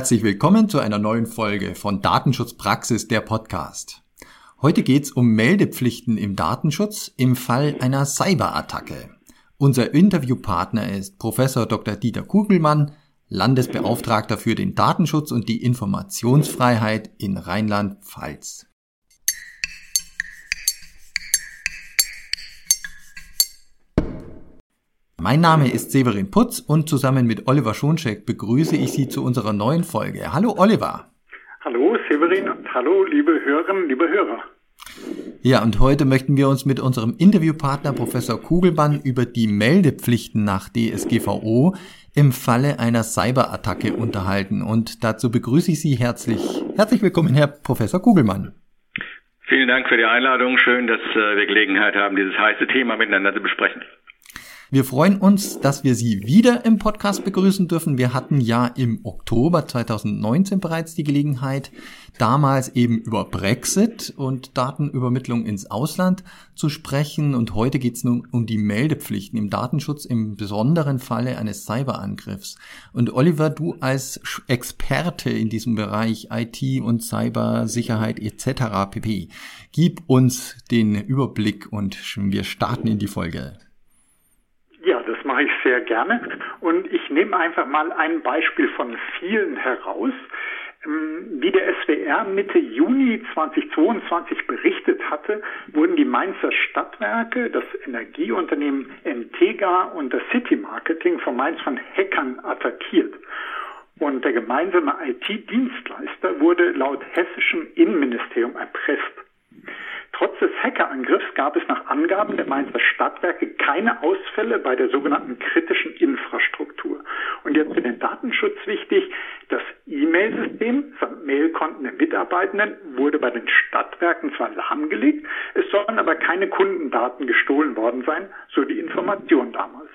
Herzlich willkommen zu einer neuen Folge von Datenschutzpraxis der Podcast. Heute geht's um Meldepflichten im Datenschutz im Fall einer Cyberattacke. Unser Interviewpartner ist Professor Dr. Dieter Kugelmann, Landesbeauftragter für den Datenschutz und die Informationsfreiheit in Rheinland-Pfalz. Mein Name ist Severin Putz und zusammen mit Oliver Schoncheck begrüße ich Sie zu unserer neuen Folge. Hallo Oliver. Hallo Severin und hallo liebe Hörerinnen, liebe Hörer. Ja, und heute möchten wir uns mit unserem Interviewpartner Professor Kugelmann über die Meldepflichten nach DSGVO im Falle einer Cyberattacke unterhalten. Und dazu begrüße ich Sie herzlich. Herzlich willkommen, Herr Professor Kugelmann. Vielen Dank für die Einladung. Schön, dass äh, wir Gelegenheit haben, dieses heiße Thema miteinander zu besprechen. Wir freuen uns, dass wir Sie wieder im Podcast begrüßen dürfen. Wir hatten ja im Oktober 2019 bereits die Gelegenheit, damals eben über Brexit und Datenübermittlung ins Ausland zu sprechen. Und heute geht es nun um die Meldepflichten im Datenschutz im besonderen Falle eines Cyberangriffs. Und Oliver, du als Experte in diesem Bereich IT und Cybersicherheit etc. pp. Gib uns den Überblick und wir starten in die Folge mache ich sehr gerne. Und ich nehme einfach mal ein Beispiel von vielen heraus. Ähm, wie der SWR Mitte Juni 2022 berichtet hatte, wurden die Mainzer Stadtwerke, das Energieunternehmen Entega und das City Marketing von Mainz von Hackern attackiert. Und der gemeinsame IT-Dienstleister wurde laut hessischem Innenministerium erpresst. Trotz des Hackerangriffs gab es nach Angaben der Mainzer Stadtwerke keine Ausfälle bei der sogenannten kritischen Infrastruktur. Und jetzt für den Datenschutz wichtig, das E-Mail-System samt Mailkonten der Mitarbeitenden wurde bei den Stadtwerken zwar lahmgelegt, es sollen aber keine Kundendaten gestohlen worden sein, so die Information damals.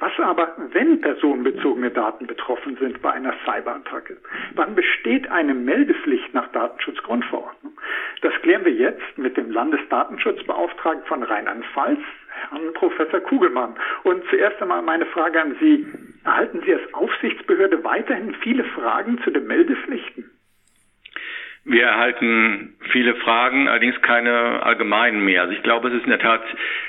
Was aber, wenn personenbezogene Daten betroffen sind bei einer Cyberattacke? Wann besteht eine Meldepflicht nach Datenschutzgrundverordnung? Das klären wir jetzt mit dem Landesdatenschutzbeauftragten von Rheinland-Pfalz, Herrn Professor Kugelmann. Und zuerst einmal meine Frage an Sie. Erhalten Sie als Aufsichtsbehörde weiterhin viele Fragen zu den Meldepflichten? Wir erhalten viele Fragen, allerdings keine allgemeinen mehr. Also ich glaube, es ist in der Tat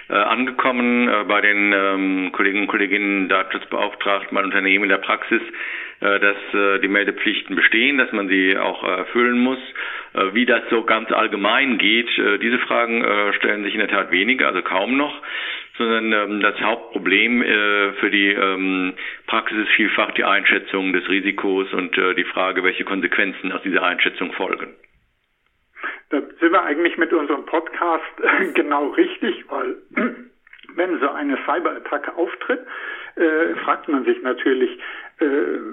äh, angekommen äh, bei den ähm, Kollegen und Kolleginnen Datenschutzbeauftragten, bei Unternehmen in der Praxis, äh, dass äh, die Meldepflichten bestehen, dass man sie auch äh, erfüllen muss. Äh, wie das so ganz allgemein geht, diese Fragen stellen sich in der Tat weniger, also kaum noch sondern ähm, das Hauptproblem äh, für die ähm, Praxis ist vielfach die Einschätzung des Risikos und äh, die Frage, welche Konsequenzen aus dieser Einschätzung folgen. Da sind wir eigentlich mit unserem Podcast äh, genau richtig, weil wenn so eine Cyberattacke auftritt, äh, fragt man sich natürlich, äh,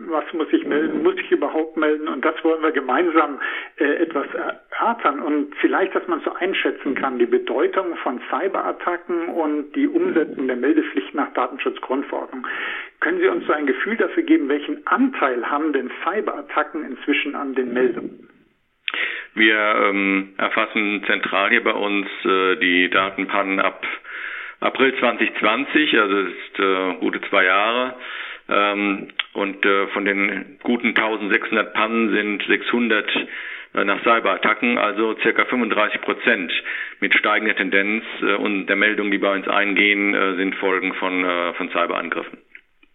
was muss ich melden, muss ich überhaupt melden? Und das wollen wir gemeinsam äh, etwas erörtern und vielleicht, dass man so einschätzen kann, die Bedeutung von Cyberattacken und die Umsetzung der Meldepflicht nach Datenschutzgrundverordnung. Können Sie uns so ein Gefühl dafür geben, welchen Anteil haben denn Cyberattacken inzwischen an den Meldungen? Wir ähm, erfassen zentral hier bei uns äh, die Datenpannen ab April 2020, also ist äh, gute zwei Jahre. Ähm, und äh, von den guten 1600 Pannen sind 600 äh, nach Cyberattacken, also circa 35 Prozent mit steigender Tendenz. Äh, und der Meldungen, die bei uns eingehen, äh, sind Folgen von, äh, von Cyberangriffen.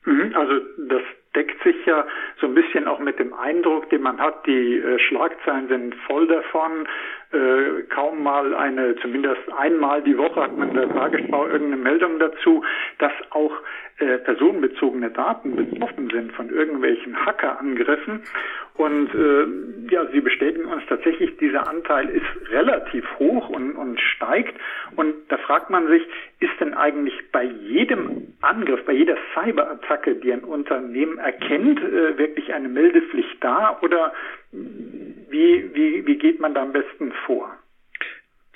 Mhm, also das deckt sich ja so ein bisschen auch mit dem Eindruck, den man hat, die äh, Schlagzeilen sind voll davon. Äh, kaum mal eine, zumindest einmal die Woche hat man in der Tagesschau irgendeine Meldung dazu, dass auch äh, personenbezogene Daten betroffen sind von irgendwelchen Hackerangriffen. Und äh, ja, sie bestätigen uns tatsächlich, dieser Anteil ist relativ hoch und, und steigt. Und da fragt man sich, ist denn eigentlich bei jedem Angriff, bei jeder Cyberattacke, die ein Unternehmen erkennt, äh, wirklich eine Meldepflicht da oder wie, wie, wie geht man da am besten vor?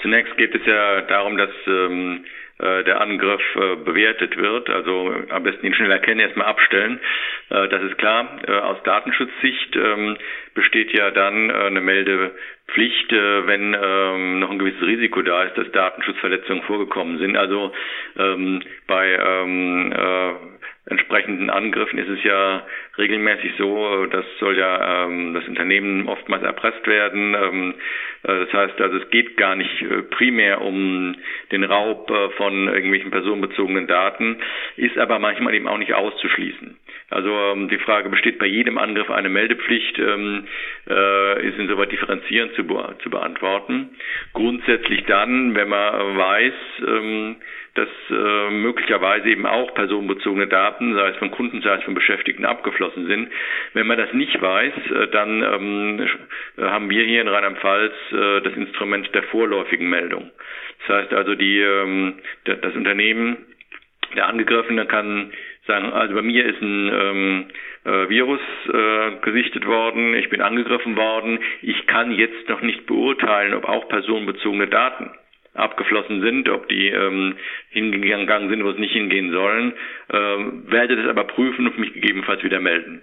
Zunächst geht es ja darum, dass ähm, äh, der Angriff äh, bewertet wird. Also am besten ihn schnell erkennen, erstmal abstellen. Äh, das ist klar. Äh, aus Datenschutzsicht ähm, besteht ja dann äh, eine Meldepflicht Pflicht, äh, wenn ähm, noch ein gewisses Risiko da ist, dass Datenschutzverletzungen vorgekommen sind. Also ähm, bei ähm, äh, entsprechenden Angriffen ist es ja regelmäßig so, das soll ja ähm, das Unternehmen oftmals erpresst werden. Ähm, äh, das heißt also, es geht gar nicht äh, primär um den Raub äh, von irgendwelchen personenbezogenen Daten, ist aber manchmal eben auch nicht auszuschließen. Also ähm, die Frage besteht bei jedem Angriff eine Meldepflicht, ähm, äh, ist insoweit differenzierend zu, be zu beantworten. Grundsätzlich dann, wenn man weiß, ähm, dass äh, möglicherweise eben auch personenbezogene Daten, sei es von Kunden, sei es von Beschäftigten, abgeflossen sind. Wenn man das nicht weiß, äh, dann ähm, haben wir hier in Rheinland-Pfalz äh, das Instrument der vorläufigen Meldung. Das heißt also, die, ähm, das Unternehmen, der Angegriffene kann sagen, also bei mir ist ein ähm, äh, Virus äh, gesichtet worden, ich bin angegriffen worden, ich kann jetzt noch nicht beurteilen, ob auch personenbezogene Daten abgeflossen sind, ob die ähm, hingegangen sind, wo es nicht hingehen sollen, äh, werde das aber prüfen und mich gegebenenfalls wieder melden.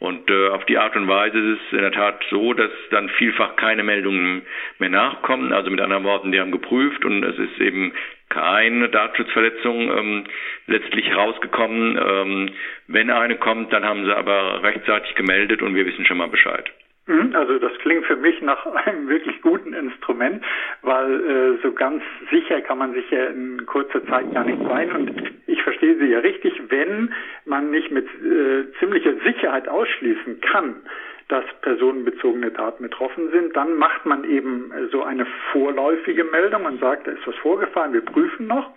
Und äh, auf die Art und Weise ist es in der Tat so, dass dann vielfach keine Meldungen mehr nachkommen. Also mit anderen Worten, die haben geprüft und es ist eben keine Datenschutzverletzung ähm, letztlich herausgekommen. Ähm, wenn eine kommt, dann haben sie aber rechtzeitig gemeldet und wir wissen schon mal Bescheid. Mhm, also das klingt für mich nach einem wirklich guten Instrument, weil äh, so ganz sicher kann man sich ja in kurzer Zeit gar nicht sein. Und ich verstehe Sie ja richtig, wenn man nicht mit äh, ziemlicher Sicherheit ausschließen kann, dass personenbezogene Daten betroffen sind, dann macht man eben äh, so eine vorläufige Meldung und sagt, da ist was vorgefallen, wir prüfen noch.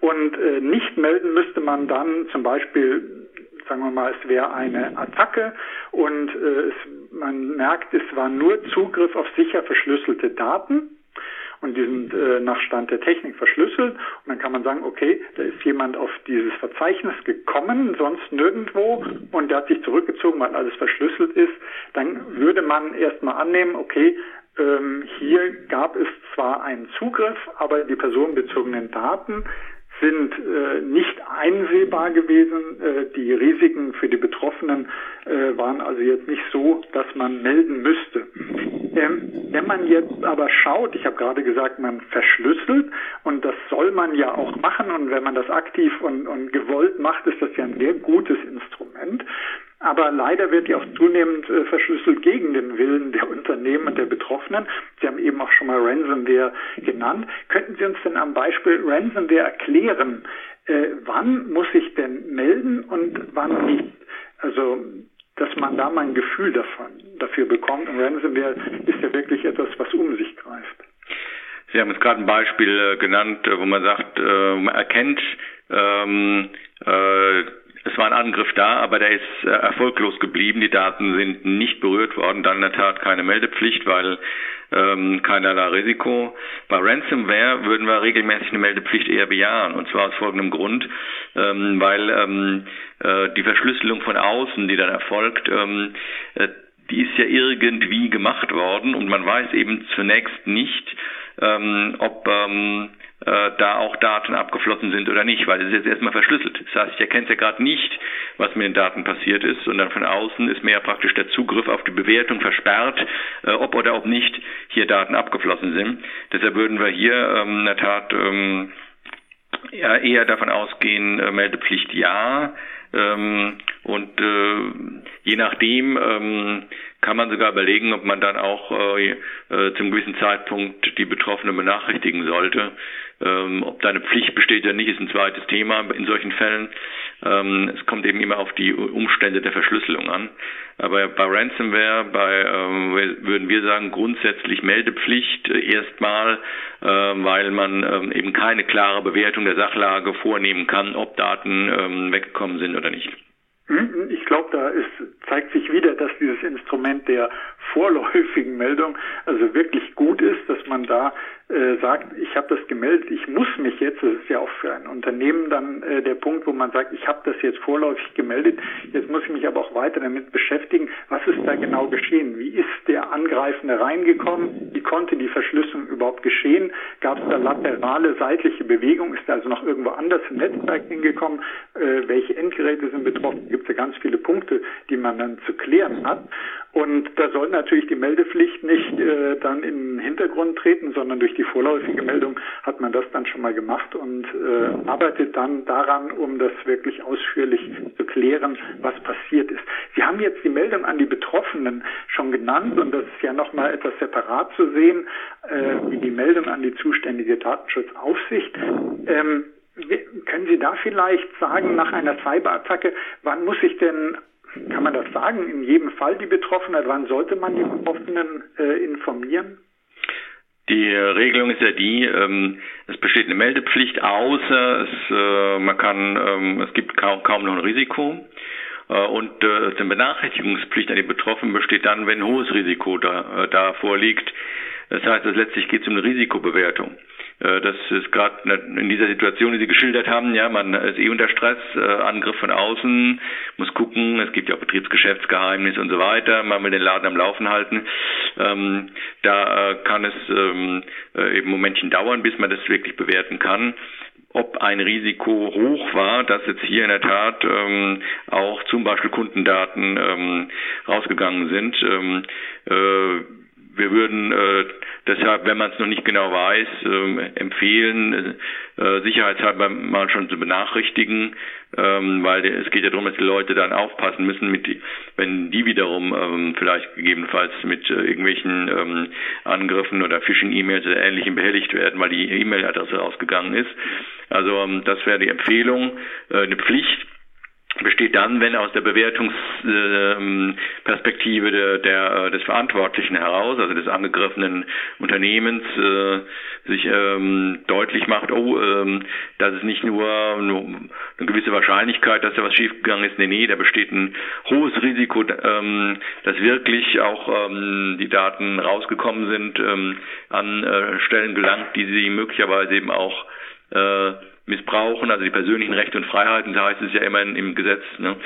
Und äh, nicht melden müsste man dann zum Beispiel sagen wir mal, es wäre eine Attacke und äh, es, man merkt, es war nur Zugriff auf sicher verschlüsselte Daten und die sind äh, nach Stand der Technik verschlüsselt. Und dann kann man sagen, okay, da ist jemand auf dieses Verzeichnis gekommen, sonst nirgendwo und der hat sich zurückgezogen, weil alles verschlüsselt ist, dann würde man erstmal annehmen, okay, ähm, hier gab es zwar einen Zugriff, aber die personenbezogenen Daten sind äh, nicht einsehbar gewesen. Äh, die Risiken für die Betroffenen äh, waren also jetzt nicht so, dass man melden müsste. Ähm, wenn man jetzt aber schaut, ich habe gerade gesagt, man verschlüsselt und das soll man ja auch machen und wenn man das aktiv und, und gewollt macht, ist das ja ein sehr gutes Instrument. Aber leider wird die auch zunehmend äh, verschlüsselt gegen den Willen der Unternehmen und der Betroffenen. Sie haben eben auch schon mal Ransomware genannt. Könnten Sie uns denn am Beispiel Ransomware erklären, äh, wann muss ich denn melden und wann nicht? Also dass man da mal ein Gefühl davon, dafür bekommt. Und Ransomware ist ja wirklich etwas, was um sich greift. Sie haben jetzt gerade ein Beispiel äh, genannt, äh, wo man sagt, äh, man erkennt, ähm, äh, es war ein Angriff da, aber der ist äh, erfolglos geblieben. Die Daten sind nicht berührt worden. Dann in der Tat keine Meldepflicht, weil ähm, keinerlei Risiko. Bei Ransomware würden wir regelmäßig eine Meldepflicht eher bejahen. Und zwar aus folgendem Grund, ähm, weil ähm, äh, die Verschlüsselung von außen, die dann erfolgt, ähm, äh, die ist ja irgendwie gemacht worden und man weiß eben zunächst nicht, ähm, ob ähm, äh, da auch Daten abgeflossen sind oder nicht, weil es ist jetzt erstmal verschlüsselt. Das heißt, ich erkenne ja gerade nicht, was mit den Daten passiert ist, sondern von außen ist ja praktisch der Zugriff auf die Bewertung versperrt, äh, ob oder ob nicht hier Daten abgeflossen sind. Deshalb würden wir hier ähm, in der Tat ähm, ja, eher davon ausgehen, äh, Meldepflicht ja. Ähm, und äh, je nachdem ähm, kann man sogar überlegen, ob man dann auch äh, äh, zum gewissen Zeitpunkt die Betroffenen benachrichtigen sollte. Ähm, ob da eine Pflicht besteht oder nicht, ist ein zweites Thema in solchen Fällen. Ähm, es kommt eben immer auf die Umstände der Verschlüsselung an. Aber bei Ransomware, bei, ähm, würden wir sagen, grundsätzlich Meldepflicht äh, erstmal, äh, weil man ähm, eben keine klare Bewertung der Sachlage vornehmen kann, ob Daten ähm, weggekommen sind oder nicht. Hm, ich glaube, da ist, zeigt sich wieder, dass dieses Instrument der vorläufigen Meldung also wirklich gut ist, dass man da äh, sagt, ich habe das gemeldet, ich muss mich jetzt, das ist ja auch für ein Unternehmen dann äh, der Punkt, wo man sagt, ich habe das jetzt vorläufig gemeldet, jetzt muss ich mich aber auch weiter damit beschäftigen, was ist da genau geschehen? Wie ist der Angreifende reingekommen? Wie konnte die Verschlüsselung überhaupt geschehen? Gab es da laterale, seitliche Bewegung? Ist da also noch irgendwo anders im Netzwerk hingekommen? Äh, welche Endgeräte sind betroffen? Gibt es ja ganz viele Punkte, die man dann zu klären hat. Und da soll natürlich die Meldepflicht nicht äh, dann in den Hintergrund treten, sondern durch die vorläufige Meldung hat man das dann schon mal gemacht und äh, arbeitet dann daran, um das wirklich ausführlich zu klären, was passiert ist. Sie haben jetzt die Meldung an die Betroffenen schon genannt und das ist ja nochmal etwas separat zu sehen, äh, wie die Meldung an die zuständige Datenschutzaufsicht. Ähm, können Sie da vielleicht sagen, nach einer Cyberattacke, wann muss ich denn kann man das sagen? In jedem Fall die Betroffenen, wann sollte man die Betroffenen äh, informieren? Die Regelung ist ja die, ähm, es besteht eine Meldepflicht, außer es, äh, man kann, ähm, es gibt kaum, kaum noch ein Risiko. Äh, und äh, eine Benachrichtigungspflicht an die Betroffenen besteht dann, wenn ein hohes Risiko da, äh, da vorliegt. Das heißt, letztlich geht es um eine Risikobewertung. Äh, das ist gerade in dieser Situation, die Sie geschildert haben, ja, man ist eh unter Stress, äh, Angriff von außen, muss gucken, es gibt ja auch Betriebsgeschäftsgeheimnis und so weiter, man will den Laden am Laufen halten. Ähm, da äh, kann es ähm, äh, eben Momentchen dauern, bis man das wirklich bewerten kann ob ein Risiko hoch war, dass jetzt hier in der Tat ähm, auch zum Beispiel Kundendaten ähm, rausgegangen sind. Ähm, äh, wir würden äh, deshalb, wenn man es noch nicht genau weiß, äh, empfehlen, äh, sicherheitshalber mal schon zu benachrichtigen, ähm, weil es geht ja darum, dass die Leute dann aufpassen müssen, mit, wenn die wiederum ähm, vielleicht gegebenenfalls mit äh, irgendwelchen ähm, Angriffen oder Phishing-E-Mails oder Ähnlichem behelligt werden, weil die E-Mail-Adresse ausgegangen ist. Also ähm, das wäre die Empfehlung, äh, eine Pflicht besteht dann, wenn aus der Bewertungsperspektive der, der, äh, des Verantwortlichen heraus, also des angegriffenen Unternehmens, äh, sich ähm, deutlich macht, oh, ähm, das ist nicht nur, eine gewisse Wahrscheinlichkeit, dass da was schiefgegangen ist, nee, nee, da besteht ein hohes Risiko, ähm, dass wirklich auch die Daten rausgekommen sind, an äh, Stellen gelangt, die sie möglicherweise eben auch missbrauchen, also die persönlichen Rechte und Freiheiten, da heißt es ja immer im Gesetz, ne,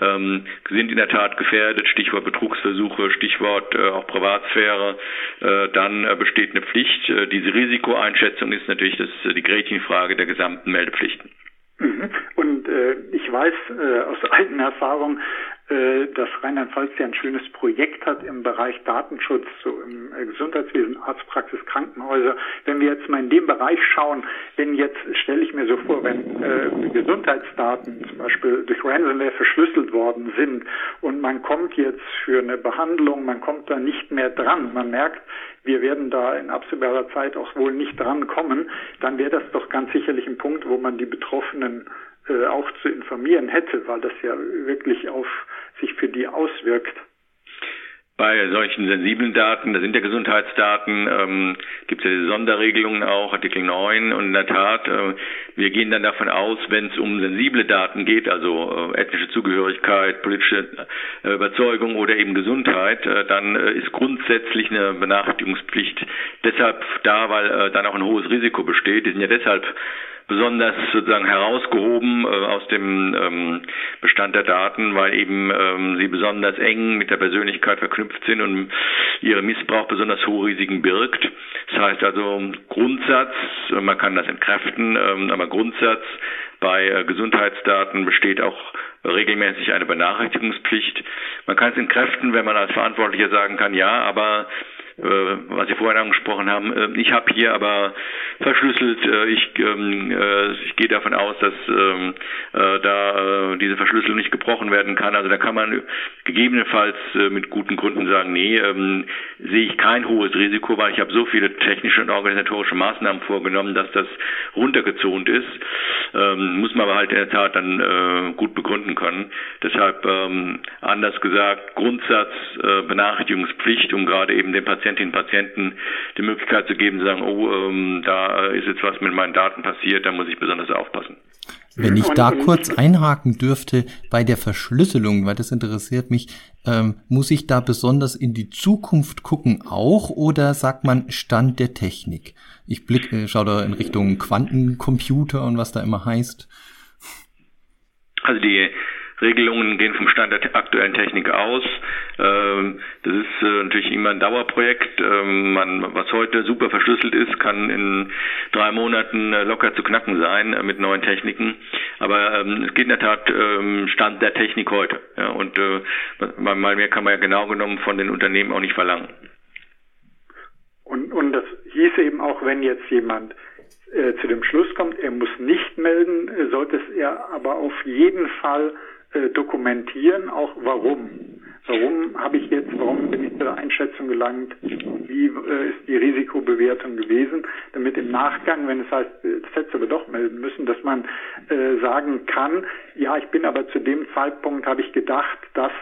ähm, sind in der Tat gefährdet, Stichwort Betrugsversuche, Stichwort äh, auch Privatsphäre, äh, dann äh, besteht eine Pflicht. Äh, diese Risikoeinschätzung ist natürlich das, äh, die Gretchenfrage der gesamten Meldepflichten. Mhm. Und äh, ich weiß äh, aus eigener Erfahrung, dass Rheinland-Pfalz ja ein schönes Projekt hat im Bereich Datenschutz, so im äh, Gesundheitswesen, Arztpraxis, Krankenhäuser. Wenn wir jetzt mal in dem Bereich schauen, wenn jetzt, stelle ich mir so vor, wenn äh, Gesundheitsdaten zum Beispiel durch Ransomware verschlüsselt worden sind und man kommt jetzt für eine Behandlung, man kommt da nicht mehr dran, man merkt, wir werden da in absehbarer Zeit auch wohl nicht dran kommen, dann wäre das doch ganz sicherlich ein Punkt, wo man die Betroffenen äh, auch zu informieren hätte, weil das ja wirklich auf sich für die auswirkt. Bei solchen sensiblen Daten, das sind ja Gesundheitsdaten, ähm, gibt es ja Sonderregelungen auch, Artikel 9 und in der Tat, äh, wir gehen dann davon aus, wenn es um sensible Daten geht, also äh, ethnische Zugehörigkeit, politische äh, Überzeugung oder eben Gesundheit, äh, dann äh, ist grundsätzlich eine Benachrichtigungspflicht deshalb da, weil dann auch ein hohes Risiko besteht. Die sind ja deshalb besonders sozusagen herausgehoben äh, aus dem ähm, Bestand der Daten, weil eben ähm, sie besonders eng mit der Persönlichkeit verknüpft sind und ihre Missbrauch besonders hohe Risiken birgt. Das heißt also Grundsatz, man kann das entkräften, ähm, aber Grundsatz bei äh, Gesundheitsdaten besteht auch regelmäßig eine Benachrichtigungspflicht. Man kann es entkräften, wenn man als Verantwortlicher sagen kann, ja, aber äh, was Sie vorhin angesprochen haben. Äh, ich habe hier aber verschlüsselt. Äh, ich, ähm, ich gehe davon aus, dass ähm, da diese Verschlüsselung nicht gebrochen werden kann. Also da kann man gegebenenfalls mit guten Gründen sagen, nee, ähm, sehe ich kein hohes Risiko, weil ich habe so viele technische und organisatorische Maßnahmen vorgenommen, dass das runtergezont ist. muss man aber halt in der Tat dann gut begründen können. Deshalb anders gesagt, Grundsatz Benachrichtigungspflicht, um gerade eben den Patienten Patientinnen und Patienten die Möglichkeit zu geben, zu sagen, oh, ähm, da ist jetzt was mit meinen Daten passiert, da muss ich besonders aufpassen. Wenn ich da kurz einhaken dürfte bei der Verschlüsselung, weil das interessiert mich, ähm, muss ich da besonders in die Zukunft gucken auch oder sagt man Stand der Technik? Ich blick, äh, schaue da in Richtung Quantencomputer und was da immer heißt. Also die Regelungen gehen vom Stand der aktuellen Technik aus. Ähm, das ist äh, natürlich immer ein Dauerprojekt. Ähm, was heute super verschlüsselt ist, kann in drei Monaten äh, locker zu knacken sein äh, mit neuen Techniken. Aber ähm, es geht in der Tat Stand der Technik heute. und mal mehr kann man ja genau genommen von den Unternehmen auch nicht verlangen. Und, und das hieße eben auch, wenn jetzt jemand zu dem Schluss kommt, er muss nicht melden, sollte es er aber auf jeden Fall äh, dokumentieren, auch warum. Warum habe ich jetzt, warum bin ich zu der Einschätzung gelangt, wie äh, ist die Risikobewertung gewesen, damit im Nachgang, wenn es heißt, äh, das hätte aber doch melden müssen, dass man äh, sagen kann, ja, ich bin aber zu dem Zeitpunkt, habe ich gedacht, dass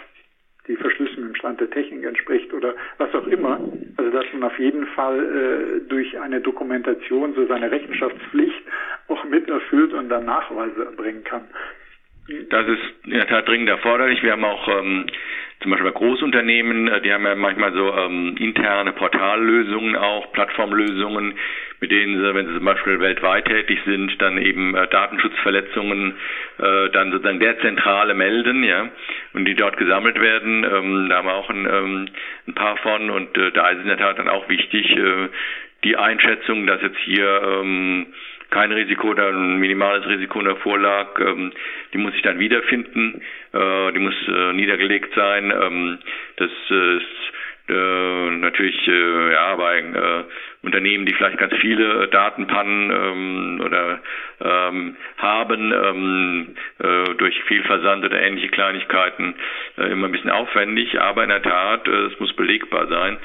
die Verschlüsselung im Stand der Technik entspricht oder was auch immer. Also dass man auf jeden Fall äh, durch eine Dokumentation so seine Rechenschaftspflicht auch mit erfüllt und dann Nachweise erbringen kann. Das ist in der Tat dringend erforderlich. Wir haben auch ähm, zum Beispiel bei Großunternehmen, äh, die haben ja manchmal so ähm, interne Portallösungen auch, Plattformlösungen, mit denen sie, wenn sie zum Beispiel weltweit tätig sind, dann eben äh, Datenschutzverletzungen äh, dann sozusagen der Zentrale melden, ja, und die dort gesammelt werden. Ähm, da haben wir auch ein, ähm, ein paar von und äh, da ist in der Tat dann auch wichtig, äh, die Einschätzung, dass jetzt hier ähm, kein Risiko oder ein minimales Risiko davor lag, ähm, die muss ich dann wiederfinden, äh, die muss äh, niedergelegt sein. Ähm, das ist äh, natürlich äh, ja bei äh, Unternehmen, die vielleicht ganz viele Datenpannen ähm, oder ähm, haben ähm, äh, durch viel Versand oder ähnliche Kleinigkeiten äh, immer ein bisschen aufwendig, aber in der Tat, äh, es muss belegbar sein,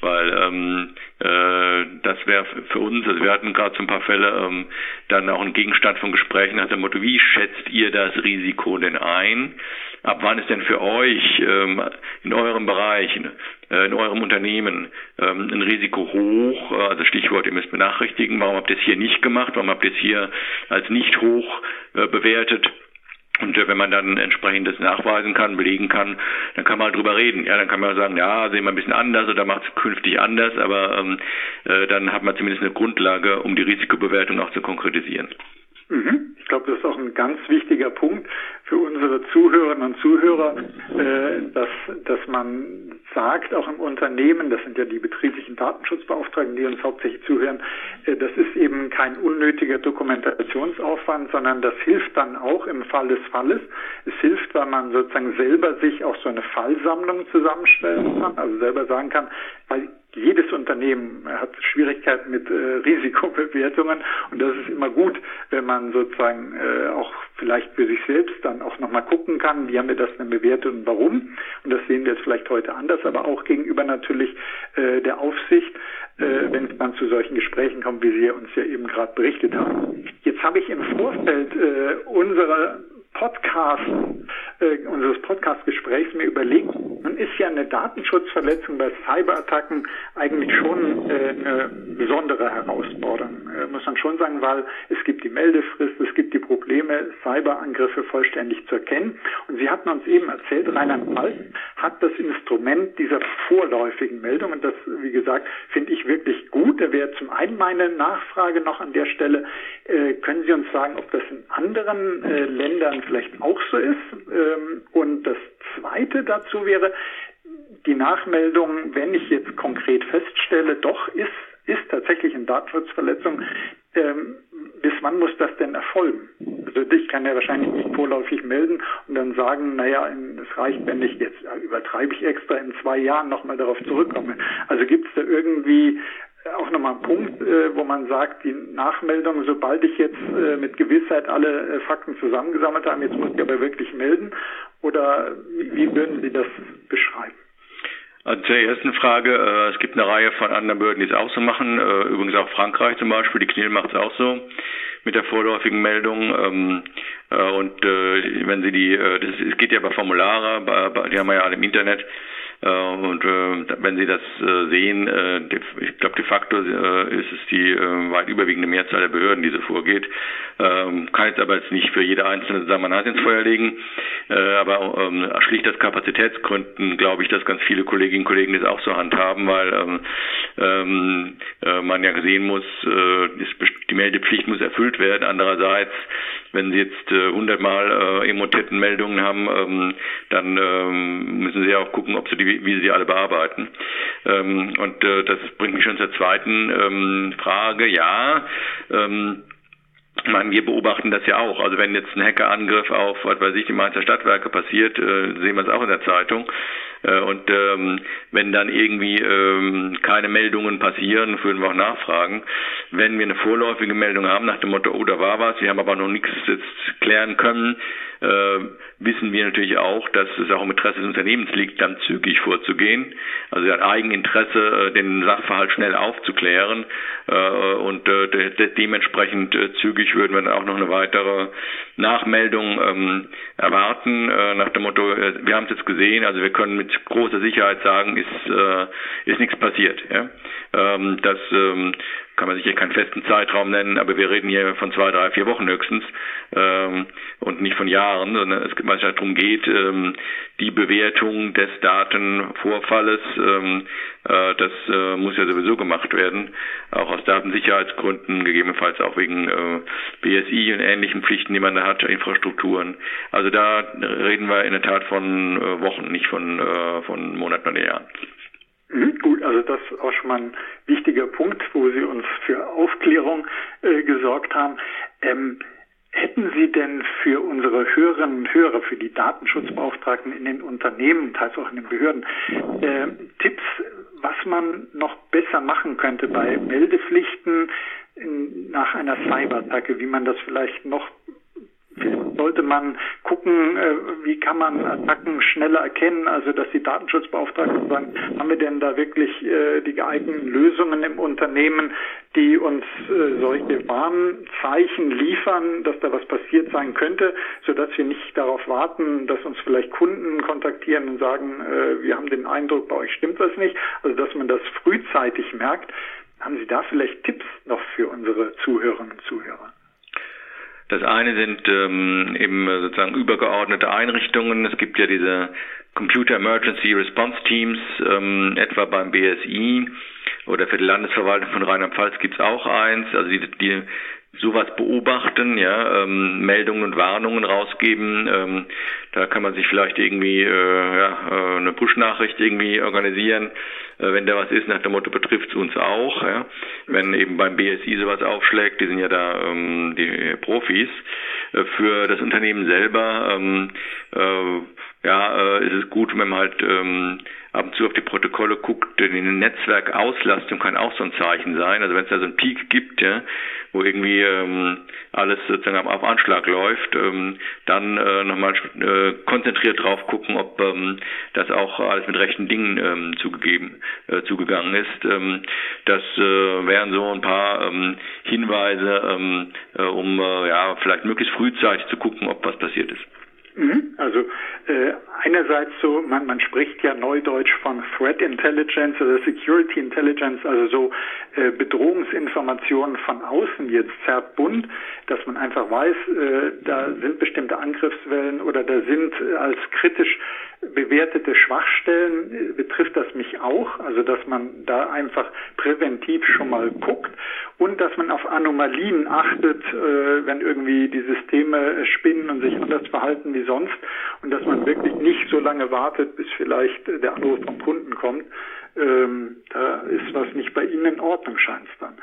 weil ähm, äh, das wäre für uns, also wir hatten gerade so ein paar Fälle, ähm, dann auch ein Gegenstand von Gesprächen nach dem Motto, wie schätzt ihr das Risiko denn ein? Ab wann ist denn für euch ähm, in eurem Bereich, äh, in eurem Unternehmen ähm, ein Risiko hoch? Also Stichwort, ihr müsst benachrichtigen, warum habt ihr es hier nicht gemacht? Warum habt ihr es hier als nicht hoch äh, bewertet? Und äh, wenn man dann entsprechend das nachweisen kann, belegen kann, dann kann man halt drüber reden. Ja, dann kann man sagen, ja, sehen wir ein bisschen anders oder macht es künftig anders, aber ähm, äh, dann hat man zumindest eine Grundlage, um die Risikobewertung auch zu konkretisieren. Mhm. Ich glaube, das ist auch ein ganz wichtiger Punkt für unsere Zuhörerinnen und Zuhörer, äh, dass, dass man sagt, auch im Unternehmen, das sind ja die betrieblichen Datenschutzbeauftragten, die uns hauptsächlich zuhören, äh, das ist eben kein unnötiger Dokumentationsaufwand, sondern das hilft dann auch im Fall des Falles. Es hilft, weil man sozusagen selber sich auch so eine Fallsammlung zusammenstellen kann, also selber sagen kann, weil jedes Unternehmen hat Schwierigkeiten mit äh, Risikobewertungen und das ist immer gut, wenn man sozusagen äh, auch vielleicht für sich selbst dann auch nochmal gucken kann, wie haben wir das denn bewertet und warum. Und das sehen wir jetzt vielleicht heute anders, aber auch gegenüber natürlich äh, der Aufsicht, äh, wenn dann zu solchen Gesprächen kommt, wie Sie uns ja eben gerade berichtet haben. Jetzt habe ich im Vorfeld äh, unserer Podcast, äh, unseres Podcast-Gesprächs mir überlegt, nun ist ja eine Datenschutzverletzung bei Cyberattacken eigentlich schon äh, eine besondere Herausforderung, äh, muss man schon sagen, weil es gibt die Meldefrist, es gibt die Probleme, Cyberangriffe vollständig zu erkennen. Und Sie hatten uns eben erzählt, Rheinland-Pfalz hat das Instrument dieser vorläufigen Meldung und das, wie gesagt, finde ich wirklich gut. Da wäre zum einen meine Nachfrage noch an der Stelle, äh, können Sie uns sagen, ob das in anderen äh, Ländern vielleicht auch so ist? Ähm, und das Zweite dazu wäre, die Nachmeldung, wenn ich jetzt konkret feststelle, doch ist, ist tatsächlich eine Datenschutzverletzung, ähm, bis wann muss das denn erfolgen? Also ich kann ja wahrscheinlich nicht vorläufig melden und dann sagen, naja, es reicht, wenn ich jetzt, übertreibe ich extra, in zwei Jahren nochmal darauf zurückkomme. Also gibt es da irgendwie auch nochmal ein Punkt, äh, wo man sagt, die Nachmeldung, sobald ich jetzt äh, mit Gewissheit alle äh, Fakten zusammengesammelt habe, jetzt muss ich aber wirklich melden? Oder wie, würden Sie das beschreiben? Also zur ersten Frage, äh, es gibt eine Reihe von anderen Behörden, die es auch so machen, äh, übrigens auch Frankreich zum Beispiel, die KNIL macht es auch so mit der vorläufigen Meldung. Ähm, äh, und äh, wenn Sie die, äh, das, es geht ja bei Formulare, bei, bei, die haben wir ja alle im Internet, und äh, wenn Sie das äh, sehen, äh, ich glaube, de facto äh, ist es die äh, weit überwiegende Mehrzahl der Behörden, die so vorgeht. Ähm, kann jetzt aber jetzt nicht für jede einzelne sagen, man hat ins Feuer legen. Äh, aber ähm, schlicht aus Kapazitätsgründen glaube ich, dass ganz viele Kolleginnen und Kollegen das auch so handhaben, weil ähm, äh, man ja sehen muss, äh, die Meldepflicht muss erfüllt werden. Andererseits, wenn Sie jetzt äh, 100 Mal äh, Emotettenmeldungen haben, ähm, dann ähm, müssen Sie auch gucken, ob Sie die, wie Sie die alle bearbeiten. Ähm, und äh, das bringt mich schon zur zweiten ähm, Frage. Ja, ähm, ich meine, wir beobachten das ja auch. Also wenn jetzt ein Hackerangriff auf, was weiß ich, die Mainzer Stadtwerke passiert, äh, sehen wir es auch in der Zeitung. Äh, und ähm, wenn dann irgendwie ähm, keine Meldungen passieren, würden wir auch nachfragen. Wenn wir eine vorläufige Meldung haben nach dem Motto, oh, da war was, wir haben aber noch nichts jetzt klären können, äh, wissen wir natürlich auch, dass es auch im Interesse des Unternehmens liegt, dann zügig vorzugehen. Also ein Eigeninteresse, äh, den Sachverhalt schnell aufzuklären äh, und äh, de dementsprechend äh, zügig würden wir dann auch noch eine weitere Nachmeldung ähm, erwarten, nach dem Motto, wir haben es jetzt gesehen, also wir können mit großer Sicherheit sagen, ist, äh, ist nichts passiert. Ja? Ähm, das ähm, kann man sicher keinen festen Zeitraum nennen, aber wir reden hier von zwei, drei, vier Wochen höchstens ähm, und nicht von Jahren, sondern es weil es darum geht, ähm, die Bewertung des Datenvorfalles, ähm, äh, das äh, muss ja sowieso gemacht werden, auch aus Datensicherheitsgründen, gegebenenfalls auch wegen äh, BSI und ähnlichen Pflichten, die man da hat, Infrastrukturen. Also da reden wir in der Tat von äh, Wochen, nicht von, äh, von Monaten oder Jahren. Mhm, gut, also das ist auch schon mal ein wichtiger Punkt, wo Sie uns für Aufklärung äh, gesorgt haben. Ähm, hätten Sie denn für unsere Hörerinnen und Hörer, für die Datenschutzbeauftragten in den Unternehmen, teils auch in den Behörden, äh, Tipps, was man noch besser machen könnte bei Meldepflichten in, nach einer Cyberattacke, wie man das vielleicht noch sollte man gucken, äh, wie kann man Attacken schneller erkennen, also dass die Datenschutzbeauftragten sagen, haben wir denn da wirklich äh, die geeigneten Lösungen im Unternehmen, die uns äh, solche Warnzeichen liefern, dass da was passiert sein könnte, sodass wir nicht darauf warten, dass uns vielleicht Kunden kontaktieren und sagen, wir haben den Eindruck, bei euch stimmt was nicht, also dass man das frühzeitig merkt. Haben Sie da vielleicht Tipps noch für unsere Zuhörerinnen und Zuhörer? Das eine sind ähm, eben sozusagen übergeordnete Einrichtungen. Es gibt ja diese Computer Emergency Response Teams, ähm, etwa beim BSI oder für die Landesverwaltung von Rheinland-Pfalz gibt es auch eins. Also die, die sowas beobachten, ja, ähm, Meldungen und Warnungen rausgeben. Ähm, da kann man sich vielleicht irgendwie äh, ja, äh, eine Push-Nachricht irgendwie organisieren, äh, wenn da was ist, nach dem Motto betrifft es uns auch. Ja. Wenn eben beim BSI sowas aufschlägt, die sind ja da ähm, die Profis. Äh, für das Unternehmen selber ähm, äh, ja, äh, ist es gut, wenn man halt ähm, ab und zu auf die Protokolle guckt, die Netzwerkauslastung kann auch so ein Zeichen sein. Also wenn es da so einen Peak gibt, ja, wo irgendwie ähm, alles sozusagen auf Anschlag läuft, ähm, dann äh, nochmal äh, konzentriert drauf gucken, ob ähm, das auch alles mit rechten Dingen ähm, zugegeben, äh, zugegangen ist. Ähm, das äh, wären so ein paar ähm, Hinweise, ähm, äh, um äh, ja vielleicht möglichst frühzeitig zu gucken, ob was passiert ist. Mhm. Also äh, einerseits so, man, man spricht ja neudeutsch von Threat Intelligence oder Security Intelligence, also so äh, Bedrohungsinformationen von außen jetzt zerrt dass man einfach weiß, äh, da sind bestimmte Angriffswellen oder da sind äh, als kritisch bewertete Schwachstellen, äh, betrifft das mich auch, also dass man da einfach präventiv schon mal guckt und dass man auf Anomalien achtet, äh, wenn irgendwie die Systeme spinnen und sich anders verhalten wie sonst und dass man wirklich nicht so lange wartet, bis vielleicht der Anruf vom Kunden kommt. Ähm, da ist was nicht bei Ihnen in Ordnung, scheint es dann.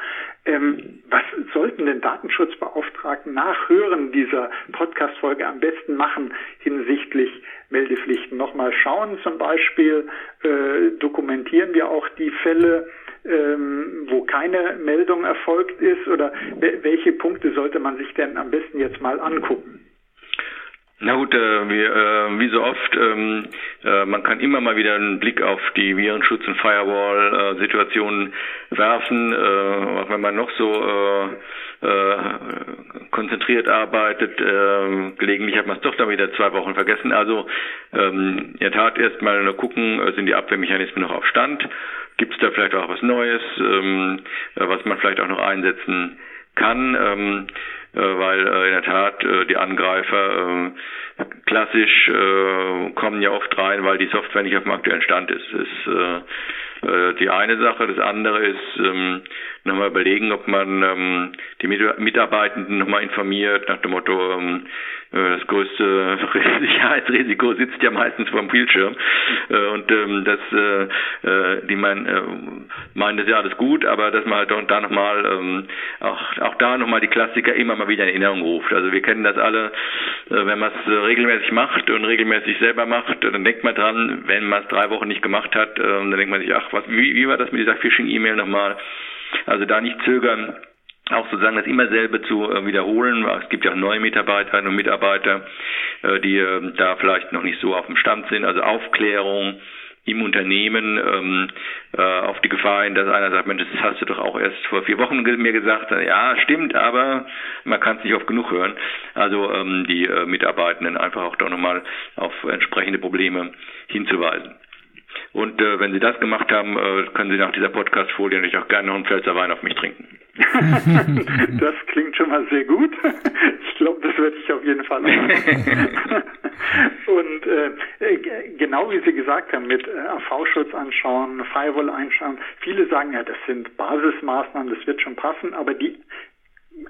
Ähm, was sollten denn Datenschutzbeauftragten nach Hören dieser Podcast-Folge am besten machen hinsichtlich Meldepflichten? Nochmal schauen zum Beispiel, äh, dokumentieren wir auch die Fälle, ähm, wo keine Meldung erfolgt ist oder welche Punkte sollte man sich denn am besten jetzt mal angucken? Na gut, äh, wie, äh, wie so oft, ähm, äh, man kann immer mal wieder einen Blick auf die Virenschutz- und Firewall-Situationen werfen, äh, auch wenn man noch so äh, äh, konzentriert arbeitet. Gelegentlich hat man es doch dann wieder zwei Wochen vergessen. Also ähm, in der Tat erstmal nur gucken, sind die Abwehrmechanismen noch auf Stand? Gibt es da vielleicht auch was Neues, ähm, äh, was man vielleicht auch noch einsetzen kann? Äh, weil äh, in der Tat äh, die Angreifer klassisch kommen ja oft rein, weil die Software nicht auf dem aktuellen Stand ist. Das ist die eine Sache. Das andere ist ähm, nochmal überlegen, ob man die Mitarbeitenden nochmal informiert nach dem Motto, äh, das größte Sicherheitsrisiko sitzt ja meistens vom Bildschirm äh, und ähm, das äh, die meinen meinen das ja alles gut, aber dass man halt da nochmal ähm, auch auch da nochmal die Klassiker immer mal wieder in Erinnerung ruft. Also wir kennen das alle, wenn man es regelmäßig macht und regelmäßig selber macht, dann denkt man dran, wenn man es drei Wochen nicht gemacht hat, dann denkt man sich, ach was, wie, wie war das mit dieser Phishing-E-Mail nochmal? Also da nicht zögern auch sozusagen das immer selbe zu äh, wiederholen. Es gibt ja auch neue Mitarbeiterinnen und Mitarbeiter, äh, die äh, da vielleicht noch nicht so auf dem Stand sind. Also Aufklärung im Unternehmen ähm, äh, auf die Gefahr hin, dass einer sagt, Mensch, das hast du doch auch erst vor vier Wochen mir gesagt. Ja, stimmt, aber man kann es nicht oft genug hören. Also ähm, die äh, Mitarbeitenden einfach auch doch nochmal auf entsprechende Probleme hinzuweisen. Und äh, wenn Sie das gemacht haben, äh, können Sie nach dieser Podcast-Folie natürlich auch gerne noch einen Pfälzer Wein auf mich trinken. das klingt schon mal sehr gut. Ich glaube, das werde ich auf jeden Fall auch Und äh, genau wie Sie gesagt haben, mit äh, AV-Schutz anschauen, Firewall anschauen, viele sagen ja, das sind Basismaßnahmen, das wird schon passen, aber die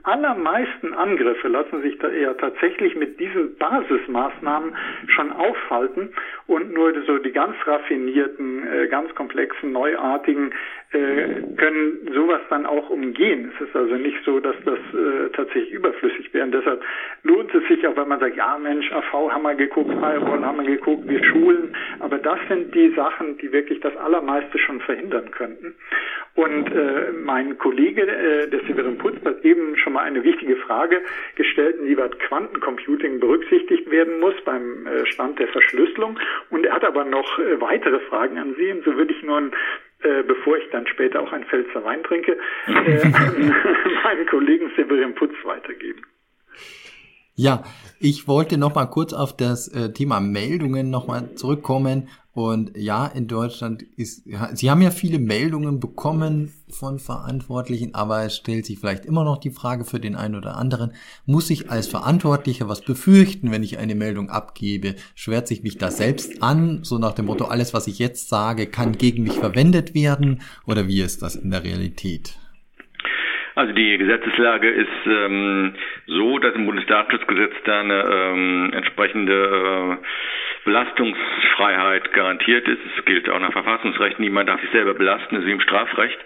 allermeisten Angriffe lassen sich da eher tatsächlich mit diesen Basismaßnahmen schon aufhalten und nur so die ganz raffinierten, äh, ganz komplexen, neuartigen äh, können sowas dann auch umgehen. Es ist also nicht so, dass das äh, tatsächlich überflüssig wäre. Und deshalb lohnt es sich auch, wenn man sagt, ja Mensch, AV haben wir geguckt, Firewall haben wir geguckt, wir schulen. Aber das sind die Sachen, die wirklich das Allermeiste schon verhindern könnten. Und mein Kollege, der Severin Putz, hat eben schon mal eine wichtige Frage gestellt, inwieweit Quantencomputing berücksichtigt werden muss beim äh, Stand der Verschlüsselung. Und er hat aber noch äh, weitere Fragen an Sie. Und so würde ich nun äh, bevor ich dann später auch ein Pfälzer Wein trinke, äh, an meinen Kollegen Severin Putz weitergeben. Ja, ich wollte noch mal kurz auf das äh, Thema Meldungen noch mal zurückkommen und ja, in Deutschland ist, Sie haben ja viele Meldungen bekommen von Verantwortlichen, aber es stellt sich vielleicht immer noch die Frage für den einen oder anderen, muss ich als Verantwortlicher was befürchten, wenn ich eine Meldung abgebe? Schwert sich mich das selbst an, so nach dem Motto, alles, was ich jetzt sage, kann gegen mich verwendet werden? Oder wie ist das in der Realität? Also die Gesetzeslage ist ähm, so, dass im Bundesdatenschutzgesetz da eine ähm, entsprechende äh, Belastungsfreiheit garantiert ist. Es gilt auch nach Verfassungsrecht, niemand darf sich selber belasten, das ist wie im Strafrecht.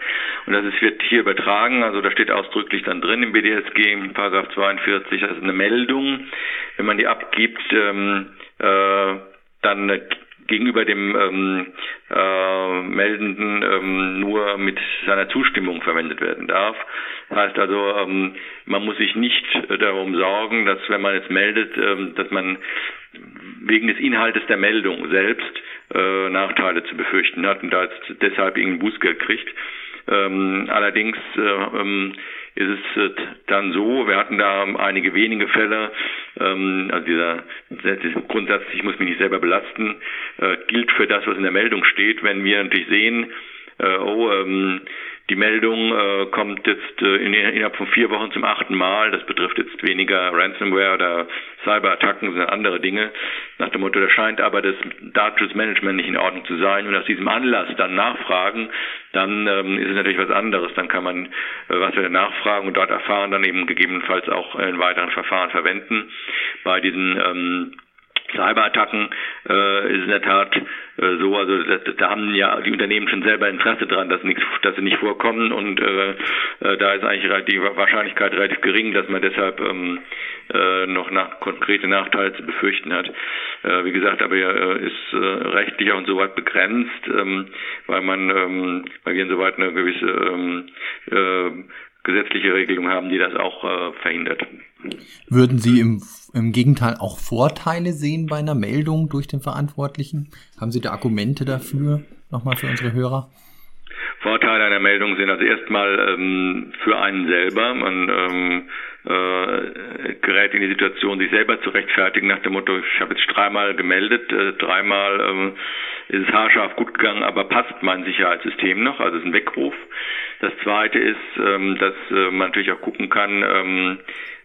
Und das ist, wird hier übertragen, also da steht ausdrücklich dann drin im BDSG, in Paragraph 42, also eine Meldung, wenn man die abgibt, ähm, äh, dann gegenüber dem ähm, äh, Meldenden ähm, nur mit seiner Zustimmung verwendet werden darf. Heißt also, ähm, man muss sich nicht äh, darum sorgen, dass wenn man jetzt meldet, ähm, dass man wegen des Inhaltes der Meldung selbst äh, Nachteile zu befürchten hat und da jetzt deshalb irgendein Bußgeld kriegt. Ähm, allerdings äh, ähm, ist es äh, dann so, wir hatten da einige wenige Fälle, ähm, also dieser Grundsatz, ich muss mich nicht selber belasten, äh, gilt für das, was in der Meldung steht. Wenn wir natürlich sehen, äh, oh, ähm, die Meldung äh, kommt jetzt äh, in, innerhalb von vier Wochen zum achten Mal. Das betrifft jetzt weniger Ransomware oder Cyberattacken, sondern andere Dinge. Nach dem Motto, da scheint aber das Datenschutzmanagement nicht in Ordnung zu sein. Und aus diesem Anlass dann nachfragen, dann ähm, ist es natürlich was anderes. Dann kann man, äh, was wir nachfragen und dort erfahren, dann eben gegebenenfalls auch in weiteren Verfahren verwenden. Bei diesen ähm, Cyberattacken äh, ist in der Tat äh, so, also da, da haben ja die Unternehmen schon selber Interesse daran, dass, nichts, dass sie nicht vorkommen und äh, äh, da ist eigentlich die Wahrscheinlichkeit relativ gering, dass man deshalb ähm, äh, noch nach, konkrete Nachteile zu befürchten hat. Äh, wie gesagt, aber äh, ist äh, rechtlich auch insoweit begrenzt, ähm, weil man, ähm, weil wir insoweit eine gewisse ähm, äh, gesetzliche Regelung haben, die das auch äh, verhindert. Würden Sie im, im Gegenteil auch Vorteile sehen bei einer Meldung durch den Verantwortlichen? Haben Sie da Argumente dafür, nochmal für unsere Hörer? Vorteile einer Meldung sind also erstmal ähm, für einen selber. Man ähm, äh, gerät in die Situation, sich selber zu rechtfertigen nach dem Motto, ich habe jetzt dreimal gemeldet, äh, dreimal ähm, ist es haarscharf gut gegangen, aber passt mein Sicherheitssystem noch? Also es ist ein Weckruf. Das Zweite ist, ähm, dass äh, man natürlich auch gucken kann, ähm,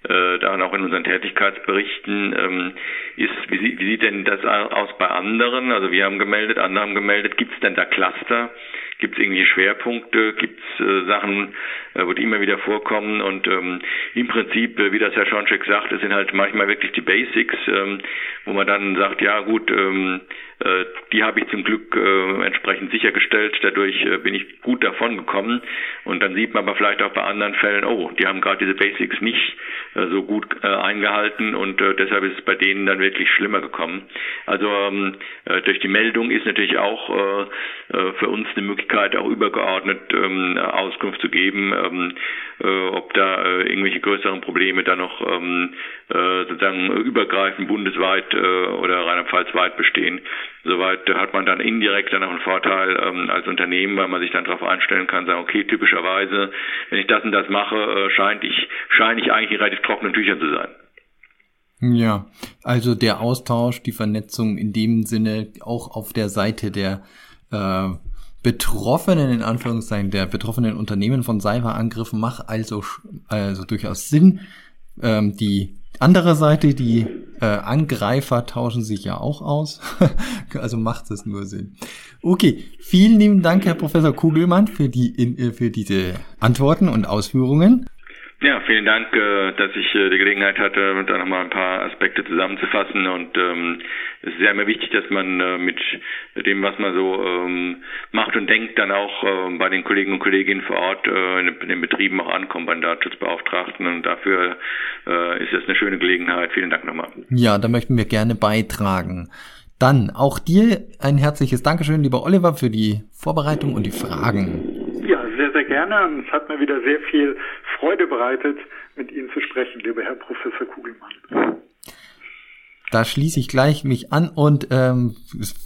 äh, auch in unseren Tätigkeitsberichten, ähm, ist, wie, wie sieht denn das aus bei anderen? Also wir haben gemeldet, andere haben gemeldet, gibt es denn da Cluster? Gibt es irgendwelche Schwerpunkte? Gibt es äh, Sachen, äh, wo die immer wieder vorkommen? Und ähm, im Prinzip, äh, wie das Herr Schoncheck sagt, es sind halt manchmal wirklich die Basics, ähm, wo man dann sagt, ja gut, ähm, äh, die habe ich zum Glück äh, entsprechend sichergestellt. Dadurch äh, bin ich gut davon gekommen. Und dann sieht man aber vielleicht auch bei anderen Fällen, oh, die haben gerade diese Basics nicht äh, so gut äh, eingehalten und äh, deshalb ist es bei denen dann wirklich schlimmer gekommen. Also ähm, äh, durch die Meldung ist natürlich auch äh, äh, für uns eine Möglichkeit, auch übergeordnet ähm, Auskunft zu geben, ähm, äh, ob da äh, irgendwelche größeren Probleme da noch ähm, äh, sozusagen übergreifend bundesweit äh, oder Rheinland-Pfalz weit bestehen. Soweit hat man dann indirekt dann auch einen Vorteil ähm, als Unternehmen, weil man sich dann darauf einstellen kann, sagen, okay, typischerweise, wenn ich das und das mache, äh, scheint ich, scheine ich eigentlich in relativ trockenen Tüchern zu sein. Ja, also der Austausch, die Vernetzung in dem Sinne auch auf der Seite der äh, Betroffenen, in Anführungszeichen, der betroffenen Unternehmen von Cyberangriffen macht also, also durchaus Sinn. Ähm, die andere Seite, die äh, Angreifer tauschen sich ja auch aus. also macht es nur Sinn. Okay, vielen lieben Dank, Herr Professor Kugelmann, für, die, in, äh, für diese Antworten und Ausführungen. Ja, vielen Dank, äh, dass ich äh, die Gelegenheit hatte, da nochmal ein paar Aspekte zusammenzufassen. Und ähm, es ist ja immer wichtig, dass man äh, mit dem, was man so ähm, macht und denkt, dann auch äh, bei den Kollegen und Kolleginnen vor Ort äh, in den Betrieben auch ankommt, bei den Datenschutzbeauftragten. Und dafür ist das eine schöne Gelegenheit. Vielen Dank nochmal. Ja, da möchten wir gerne beitragen. Dann auch dir ein herzliches Dankeschön, lieber Oliver, für die Vorbereitung und die Fragen. Sehr, sehr gerne. Und es hat mir wieder sehr viel Freude bereitet, mit Ihnen zu sprechen, lieber Herr Professor Kugelmann. Da schließe ich gleich mich an und ähm,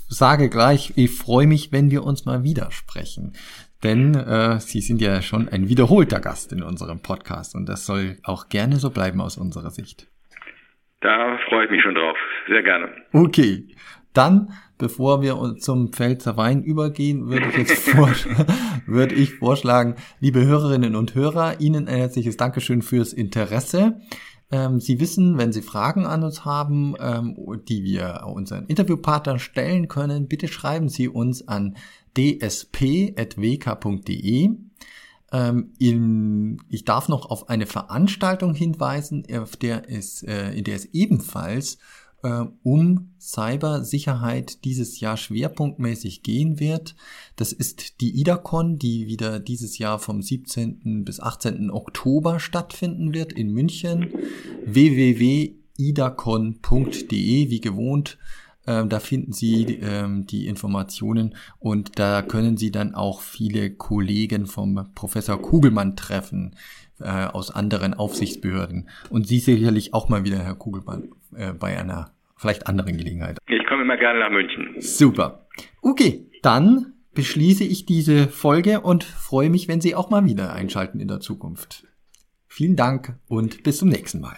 sage gleich, ich freue mich, wenn wir uns mal wieder sprechen. Denn äh, Sie sind ja schon ein wiederholter Gast in unserem Podcast und das soll auch gerne so bleiben aus unserer Sicht. Da freue ich mich schon drauf. Sehr gerne. Okay. Dann, bevor wir zum Pfälzer Wein übergehen, würde ich jetzt würde ich vorschlagen, liebe Hörerinnen und Hörer, Ihnen ein herzliches Dankeschön fürs Interesse. Ähm, Sie wissen, wenn Sie Fragen an uns haben, ähm, die wir unseren Interviewpartnern stellen können, bitte schreiben Sie uns an dsp.wk.de. Ähm, in, ich darf noch auf eine Veranstaltung hinweisen, auf der es, äh, in der es ebenfalls äh, um Cybersicherheit dieses Jahr schwerpunktmäßig gehen wird. Das ist die IDACON, die wieder dieses Jahr vom 17. bis 18. Oktober stattfinden wird in München. www.idacon.de, wie gewohnt. Äh, da finden Sie ähm, die Informationen und da können Sie dann auch viele Kollegen vom Professor Kugelmann treffen äh, aus anderen Aufsichtsbehörden. Und Sie sicherlich auch mal wieder, Herr Kugelmann, äh, bei einer vielleicht anderen Gelegenheit. Ich komme immer gerne nach München. Super. Okay, dann beschließe ich diese Folge und freue mich, wenn Sie auch mal wieder einschalten in der Zukunft. Vielen Dank und bis zum nächsten Mal.